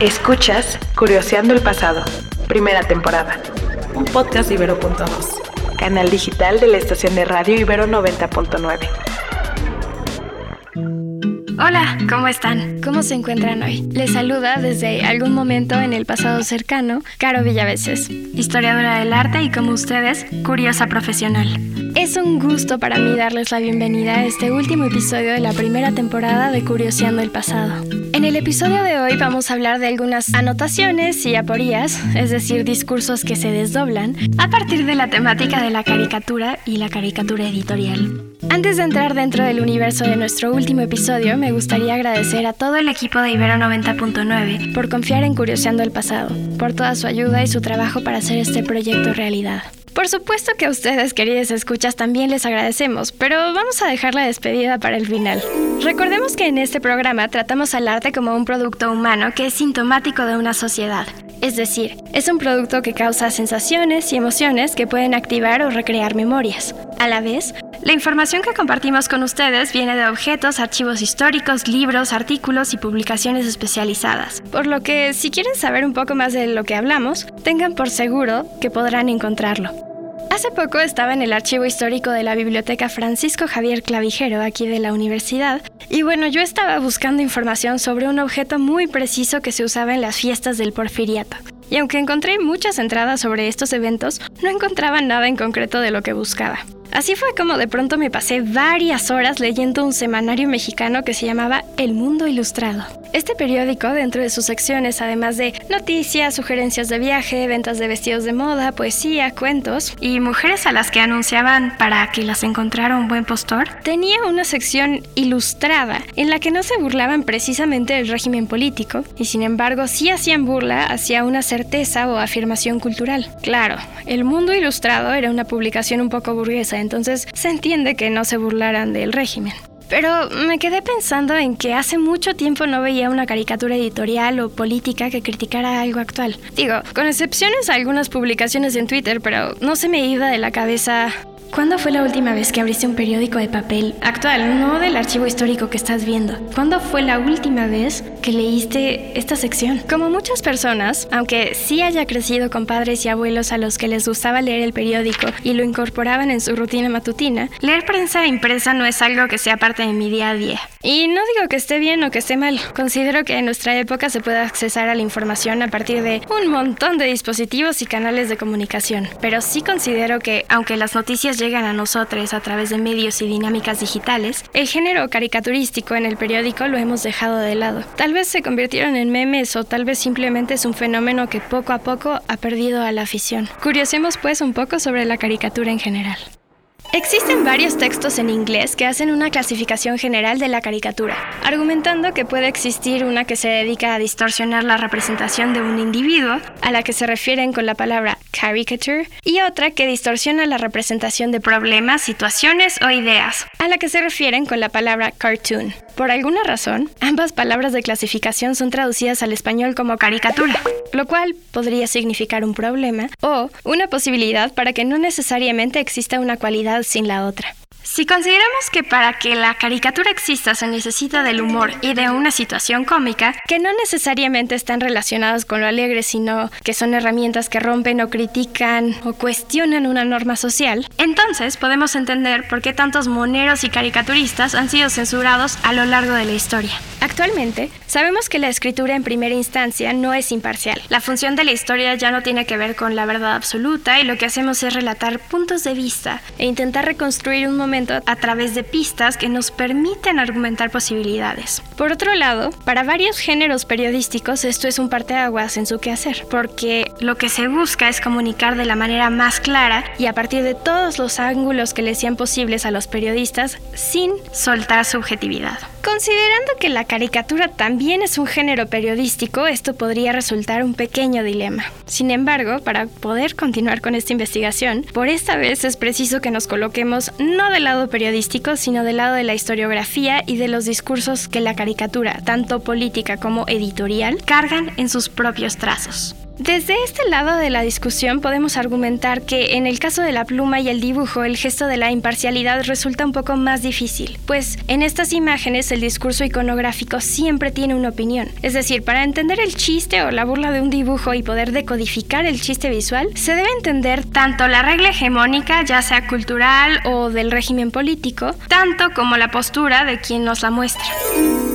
Escuchas Curioseando el Pasado, primera temporada. Un podcast de Ibero.2, canal digital de la estación de radio Ibero 90.9. Hola, ¿cómo están? ¿Cómo se encuentran hoy? Les saluda desde algún momento en el pasado cercano Caro Villaveses, historiadora del arte y como ustedes, curiosa profesional. Es un gusto para mí darles la bienvenida a este último episodio de la primera temporada de Curioseando el Pasado. En el episodio de hoy vamos a hablar de algunas anotaciones y aporías, es decir, discursos que se desdoblan, a partir de la temática de la caricatura y la caricatura editorial. Antes de entrar dentro del universo de nuestro último episodio, me gustaría agradecer a todo el equipo de Ibero 90.9 por confiar en Curioseando el Pasado, por toda su ayuda y su trabajo para hacer este proyecto realidad. Por supuesto que a ustedes, queridas escuchas, también les agradecemos, pero vamos a dejar la despedida para el final. Recordemos que en este programa tratamos al arte como un producto humano que es sintomático de una sociedad. Es decir, es un producto que causa sensaciones y emociones que pueden activar o recrear memorias. A la vez, la información que compartimos con ustedes viene de objetos, archivos históricos, libros, artículos y publicaciones especializadas. Por lo que, si quieren saber un poco más de lo que hablamos, tengan por seguro que podrán encontrarlo. Hace poco estaba en el archivo histórico de la Biblioteca Francisco Javier Clavijero, aquí de la universidad, y bueno, yo estaba buscando información sobre un objeto muy preciso que se usaba en las fiestas del porfiriato. Y aunque encontré muchas entradas sobre estos eventos, no encontraba nada en concreto de lo que buscaba. Así fue como de pronto me pasé varias horas leyendo un semanario mexicano que se llamaba El Mundo Ilustrado. Este periódico, dentro de sus secciones, además de noticias, sugerencias de viaje, ventas de vestidos de moda, poesía, cuentos y mujeres a las que anunciaban para que las encontrara un buen postor, tenía una sección ilustrada en la que no se burlaban precisamente del régimen político y sin embargo sí hacían burla hacia una certeza o afirmación cultural. Claro, El Mundo Ilustrado era una publicación un poco burguesa, entonces se entiende que no se burlaran del régimen. Pero me quedé pensando en que hace mucho tiempo no veía una caricatura editorial o política que criticara algo actual. Digo, con excepciones a algunas publicaciones en Twitter, pero no se me iba de la cabeza ¿Cuándo fue la última vez que abriste un periódico de papel actual, no del archivo histórico que estás viendo? ¿Cuándo fue la última vez que leíste esta sección? Como muchas personas, aunque sí haya crecido con padres y abuelos a los que les gustaba leer el periódico y lo incorporaban en su rutina matutina, leer prensa impresa no es algo que sea parte de mi día a día. Y no digo que esté bien o que esté mal, considero que en nuestra época se puede accesar a la información a partir de un montón de dispositivos y canales de comunicación, pero sí considero que, aunque las noticias llegan a nosotros a través de medios y dinámicas digitales, el género caricaturístico en el periódico lo hemos dejado de lado. Tal vez se convirtieron en memes o tal vez simplemente es un fenómeno que poco a poco ha perdido a la afición. Curiosemos pues un poco sobre la caricatura en general. Existen varios textos en inglés que hacen una clasificación general de la caricatura, argumentando que puede existir una que se dedica a distorsionar la representación de un individuo, a la que se refieren con la palabra caricature, y otra que distorsiona la representación de problemas, situaciones o ideas, a la que se refieren con la palabra cartoon. Por alguna razón, ambas palabras de clasificación son traducidas al español como caricatura, lo cual podría significar un problema o una posibilidad para que no necesariamente exista una cualidad sin la otra. Si consideramos que para que la caricatura exista se necesita del humor y de una situación cómica, que no necesariamente están relacionadas con lo alegre, sino que son herramientas que rompen o critican o cuestionan una norma social, entonces podemos entender por qué tantos moneros y caricaturistas han sido censurados a lo largo de la historia. Actualmente, sabemos que la escritura en primera instancia no es imparcial. La función de la historia ya no tiene que ver con la verdad absoluta y lo que hacemos es relatar puntos de vista e intentar reconstruir un momento a través de pistas que nos permiten argumentar posibilidades. Por otro lado, para varios géneros periodísticos esto es un parteaguas en su quehacer, porque lo que se busca es comunicar de la manera más clara y a partir de todos los ángulos que le sean posibles a los periodistas sin soltar subjetividad. Considerando que la caricatura también es un género periodístico, esto podría resultar un pequeño dilema. Sin embargo, para poder continuar con esta investigación, por esta vez es preciso que nos coloquemos no del lado periodístico, sino del lado de la historiografía y de los discursos que la caricatura, tanto política como editorial, cargan en sus propios trazos. Desde este lado de la discusión podemos argumentar que en el caso de la pluma y el dibujo el gesto de la imparcialidad resulta un poco más difícil, pues en estas imágenes el discurso iconográfico siempre tiene una opinión. Es decir, para entender el chiste o la burla de un dibujo y poder decodificar el chiste visual, se debe entender tanto la regla hegemónica, ya sea cultural o del régimen político, tanto como la postura de quien nos la muestra.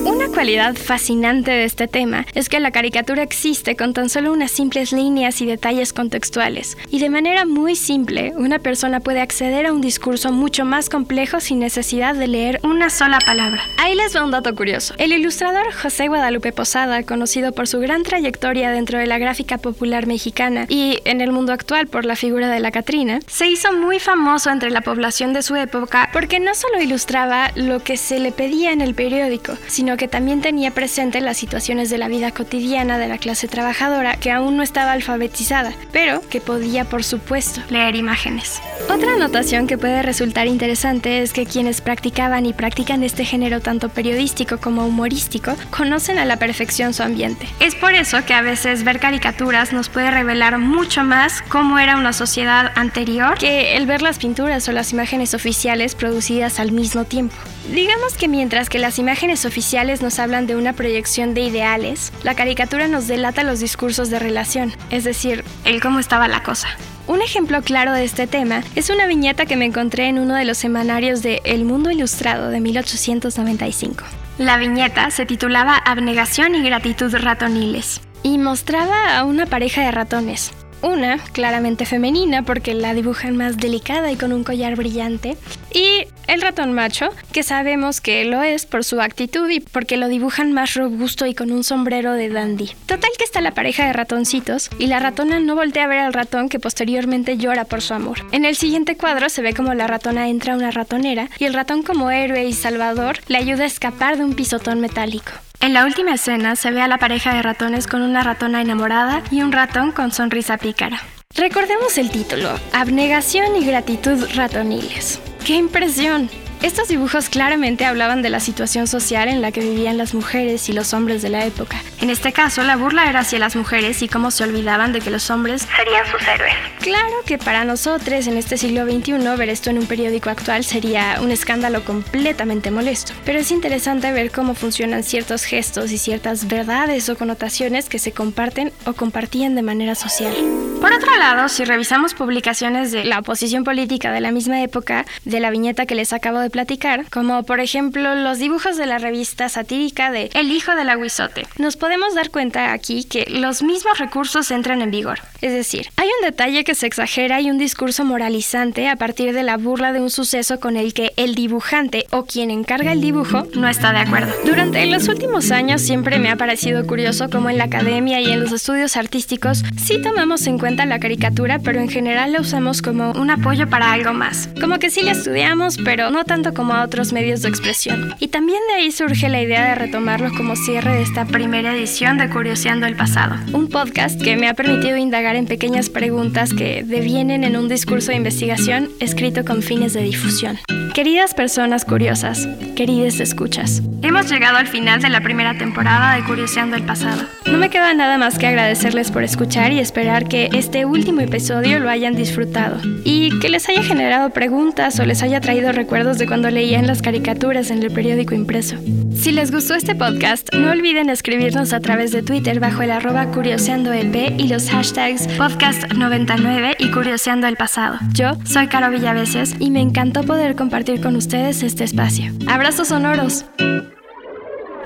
Una cualidad fascinante de este tema es que la caricatura existe con tan solo unas simples líneas y detalles contextuales, y de manera muy simple, una persona puede acceder a un discurso mucho más complejo sin necesidad de leer una sola palabra. Ahí les va un dato curioso. El ilustrador José Guadalupe Posada, conocido por su gran trayectoria dentro de la gráfica popular mexicana y en el mundo actual por la figura de la Catrina, se hizo muy famoso entre la población de su época porque no solo ilustraba lo que se le pedía en el periódico, sino que también tenía presente las situaciones de la vida cotidiana de la clase trabajadora que aún no estaba alfabetizada, pero que podía, por supuesto, leer imágenes. Otra anotación que puede resultar interesante es que quienes practicaban y practican este género tanto periodístico como humorístico conocen a la perfección su ambiente. Es por eso que a veces ver caricaturas nos puede revelar mucho más cómo era una sociedad anterior que el ver las pinturas o las imágenes oficiales producidas al mismo tiempo. Digamos que mientras que las imágenes oficiales nos hablan de una proyección de ideales, la caricatura nos delata los discursos de relación, es decir, el cómo estaba la cosa. Un ejemplo claro de este tema es una viñeta que me encontré en uno de los semanarios de El Mundo Ilustrado de 1895. La viñeta se titulaba Abnegación y gratitud ratoniles y mostraba a una pareja de ratones, una, claramente femenina, porque la dibujan más delicada y con un collar brillante. Y el ratón macho, que sabemos que lo es por su actitud y porque lo dibujan más robusto y con un sombrero de dandy. Total que está la pareja de ratoncitos y la ratona no voltea a ver al ratón que posteriormente llora por su amor. En el siguiente cuadro se ve como la ratona entra a una ratonera y el ratón como héroe y salvador le ayuda a escapar de un pisotón metálico. En la última escena se ve a la pareja de ratones con una ratona enamorada y un ratón con sonrisa pícara. Recordemos el título, Abnegación y gratitud ratoniles. ¡Qué impresión! Estos dibujos claramente hablaban de la situación social en la que vivían las mujeres y los hombres de la época. En este caso, la burla era hacia las mujeres y cómo se olvidaban de que los hombres serían sus héroes. Claro que para nosotros en este siglo XXI ver esto en un periódico actual sería un escándalo completamente molesto, pero es interesante ver cómo funcionan ciertos gestos y ciertas verdades o connotaciones que se comparten o compartían de manera social. Por otro lado, si revisamos publicaciones de la oposición política de la misma época, de la viñeta que les acabo de platicar, como por ejemplo los dibujos de la revista satírica de El hijo del aguizote, nos podemos dar cuenta aquí que los mismos recursos entran en vigor. Es decir, hay un detalle que se exagera y un discurso moralizante a partir de la burla de un suceso con el que el dibujante o quien encarga el dibujo no está de acuerdo. Durante los últimos años siempre me ha parecido curioso cómo en la academia y en los estudios artísticos sí tomamos en cuenta la caricatura, pero en general la usamos como un apoyo para algo más. Como que sí la estudiamos, pero no tanto como a otros medios de expresión. Y también de ahí surge la idea de retomarlo como cierre de esta primera edición de Curioseando el Pasado, un podcast que me ha permitido indagar en pequeñas preguntas que devienen en un discurso de investigación escrito con fines de difusión. Queridas personas curiosas, queridas escuchas, hemos llegado al final de la primera temporada de Curioseando el Pasado. No me queda nada más que agradecerles por escuchar y esperar que este último episodio lo hayan disfrutado y que les haya generado preguntas o les haya traído recuerdos de cuando leían las caricaturas en el periódico impreso. Si les gustó este podcast, no olviden escribirnos a través de Twitter bajo el arroba curioseandoep y los hashtags podcast99 y curioseando el pasado. Yo soy Caro Villaveses y me encantó poder compartir con ustedes este espacio. Abrazos sonoros.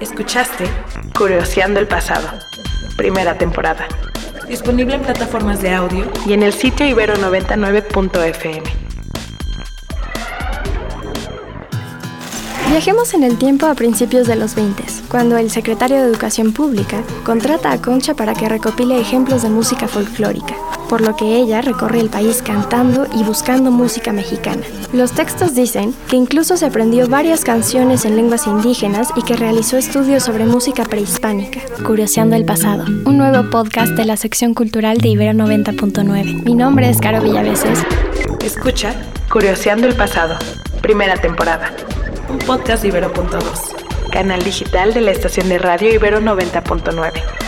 Escuchaste Curioseando el pasado, primera temporada. Disponible en plataformas de audio y en el sitio ibero99.fm. Viajemos en el tiempo a principios de los 20, cuando el secretario de Educación Pública contrata a Concha para que recopile ejemplos de música folclórica, por lo que ella recorre el país cantando y buscando música mexicana. Los textos dicen que incluso se aprendió varias canciones en lenguas indígenas y que realizó estudios sobre música prehispánica. Curioseando el pasado, un nuevo podcast de la sección cultural de Ibero 90.9. Mi nombre es Caro Villaveses. Escucha Curioseando el pasado, primera temporada un podcast de Ibero.2, canal digital de la estación de radio Ibero 90.9.